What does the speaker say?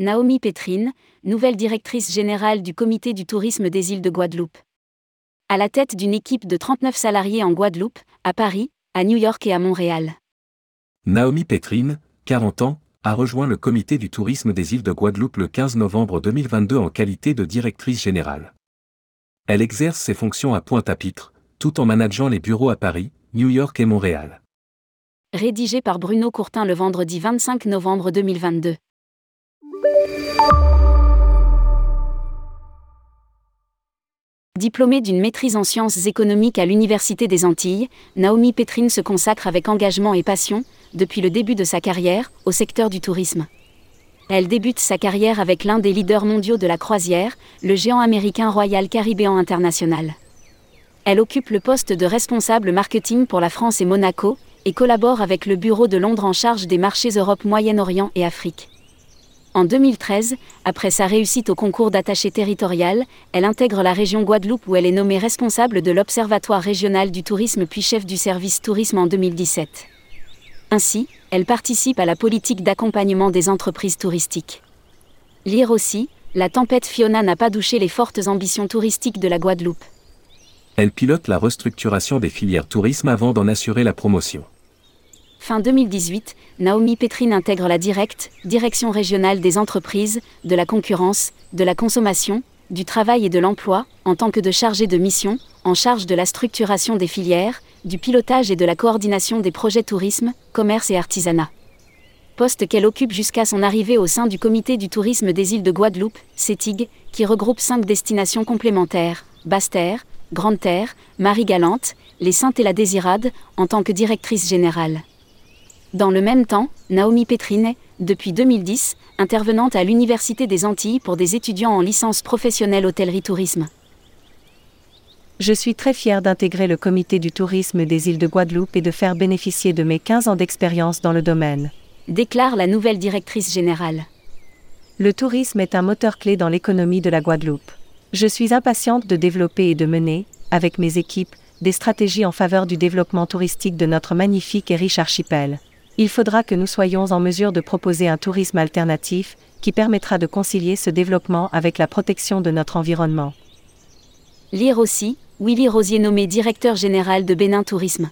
Naomi Pétrine, nouvelle directrice générale du comité du tourisme des îles de Guadeloupe. À la tête d'une équipe de 39 salariés en Guadeloupe, à Paris, à New York et à Montréal. Naomi Pétrine, 40 ans, a rejoint le comité du tourisme des îles de Guadeloupe le 15 novembre 2022 en qualité de directrice générale. Elle exerce ses fonctions à Pointe-à-Pitre, tout en manageant les bureaux à Paris, New York et Montréal. Rédigé par Bruno Courtin le vendredi 25 novembre 2022. Diplômée d'une maîtrise en sciences économiques à l'Université des Antilles, Naomi Pétrine se consacre avec engagement et passion, depuis le début de sa carrière, au secteur du tourisme. Elle débute sa carrière avec l'un des leaders mondiaux de la croisière, le géant américain Royal Caribbean International. Elle occupe le poste de responsable marketing pour la France et Monaco, et collabore avec le Bureau de Londres en charge des marchés Europe, Moyen-Orient et Afrique. En 2013, après sa réussite au concours d'attaché territorial, elle intègre la région Guadeloupe où elle est nommée responsable de l'Observatoire régional du tourisme puis chef du service tourisme en 2017. Ainsi, elle participe à la politique d'accompagnement des entreprises touristiques. Lire aussi, la tempête Fiona n'a pas douché les fortes ambitions touristiques de la Guadeloupe. Elle pilote la restructuration des filières tourisme avant d'en assurer la promotion. Fin 2018, Naomi Pétrine intègre la Directe, Direction régionale des entreprises, de la concurrence, de la consommation, du travail et de l'emploi, en tant que de chargée de mission, en charge de la structuration des filières, du pilotage et de la coordination des projets tourisme, commerce et artisanat. Poste qu'elle occupe jusqu'à son arrivée au sein du comité du tourisme des îles de Guadeloupe, CETIG, qui regroupe cinq destinations complémentaires, Basse-Terre, Grande-Terre, Marie-Galante, Les Saintes et la Désirade, en tant que directrice générale. Dans le même temps, Naomi Pétrine depuis 2010, intervenante à l'Université des Antilles pour des étudiants en licence professionnelle hôtellerie-tourisme. Je suis très fière d'intégrer le comité du tourisme des îles de Guadeloupe et de faire bénéficier de mes 15 ans d'expérience dans le domaine. Déclare la nouvelle directrice générale. Le tourisme est un moteur clé dans l'économie de la Guadeloupe. Je suis impatiente de développer et de mener, avec mes équipes, des stratégies en faveur du développement touristique de notre magnifique et riche archipel il faudra que nous soyons en mesure de proposer un tourisme alternatif, qui permettra de concilier ce développement avec la protection de notre environnement. Lire aussi, Willy Rosier nommé directeur général de Bénin Tourisme.